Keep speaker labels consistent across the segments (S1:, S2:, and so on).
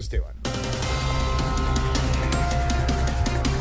S1: Esteban.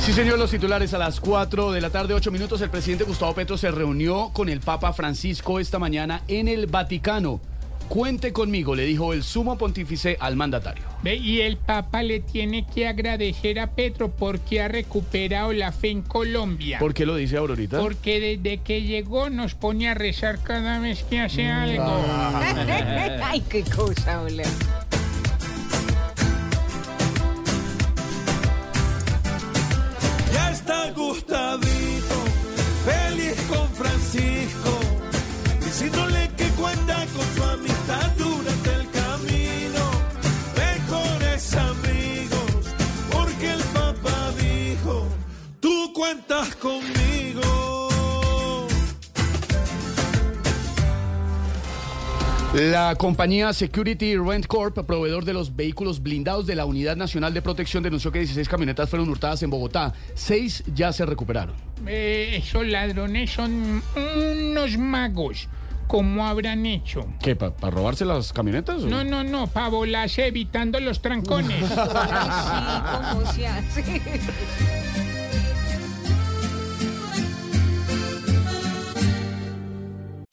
S1: Sí, señor, los titulares a las 4 de la tarde, 8 minutos. El presidente Gustavo Petro se reunió con el Papa Francisco esta mañana en el Vaticano. Cuente conmigo, le dijo el sumo pontífice al mandatario.
S2: Ve, Y el Papa le tiene que agradecer a Petro porque ha recuperado la fe en Colombia.
S1: ¿Por qué lo dice Aurorita?
S2: Porque desde que llegó nos pone a rezar cada vez que hace algo.
S3: Ay, qué cosa, hola.
S4: Con Francisco,
S1: La compañía Security Rent Corp, proveedor de los vehículos blindados de la Unidad Nacional de Protección, denunció que 16 camionetas fueron hurtadas en Bogotá. Seis ya se recuperaron.
S2: Eh, esos ladrones son unos magos. ¿Cómo habrán hecho?
S1: ¿Qué? ¿Para robarse las camionetas? o?
S2: No, no, no, para volarse evitando los trancones.
S3: Ay, sí, cómo se hace.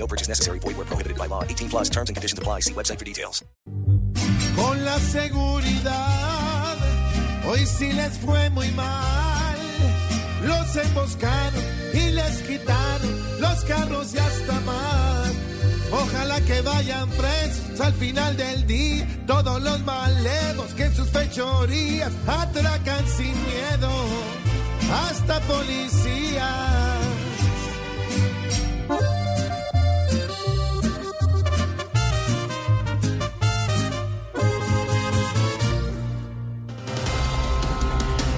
S5: No purchase necessary. Void where prohibited by law. 18 plus terms and conditions apply. See website for details.
S4: Con la seguridad, hoy sí les fue muy mal. Los emboscaron y les quitaron los carros y hasta más. Ojalá que vayan presos al final del día todos los malevos que en sus fechorías atracan sin miedo hasta policías.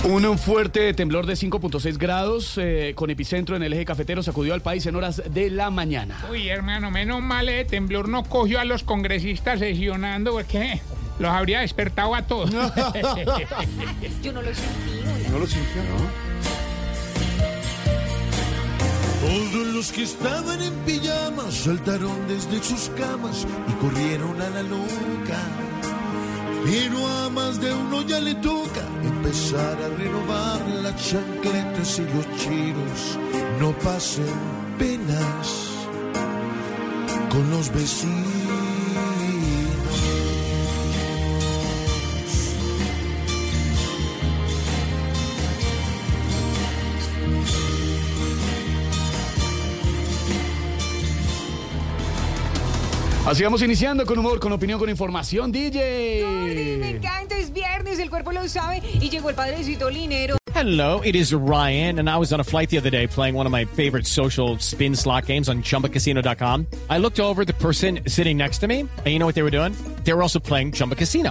S1: Un fuerte temblor de 5.6 grados eh, con epicentro en el eje cafetero sacudió al país en horas de la mañana.
S2: Uy, hermano, menos mal el temblor no cogió a los congresistas sesionando porque los habría despertado a todos.
S3: Yo no lo sentí, hola.
S1: No lo sintió, ¿no?
S4: Todos los que estaban en pijamas saltaron desde sus camas y corrieron a la loca. Pero a más de uno ya le toca empezar a renovar las chancletas y los chiros. No pasen penas con los vecinos.
S1: Así vamos iniciando con humor, con opinión, con información.
S3: Ay, me
S1: DJ.
S3: encanta, es viernes, el cuerpo lo sabe y llegó el padrecito linero.
S6: Hello, it is Ryan, and I was on a flight the other day playing one of my favorite social spin slot games on chumbacasino.com. I looked over the person sitting next to me, and you know what they were doing? They were also playing Chumba Casino.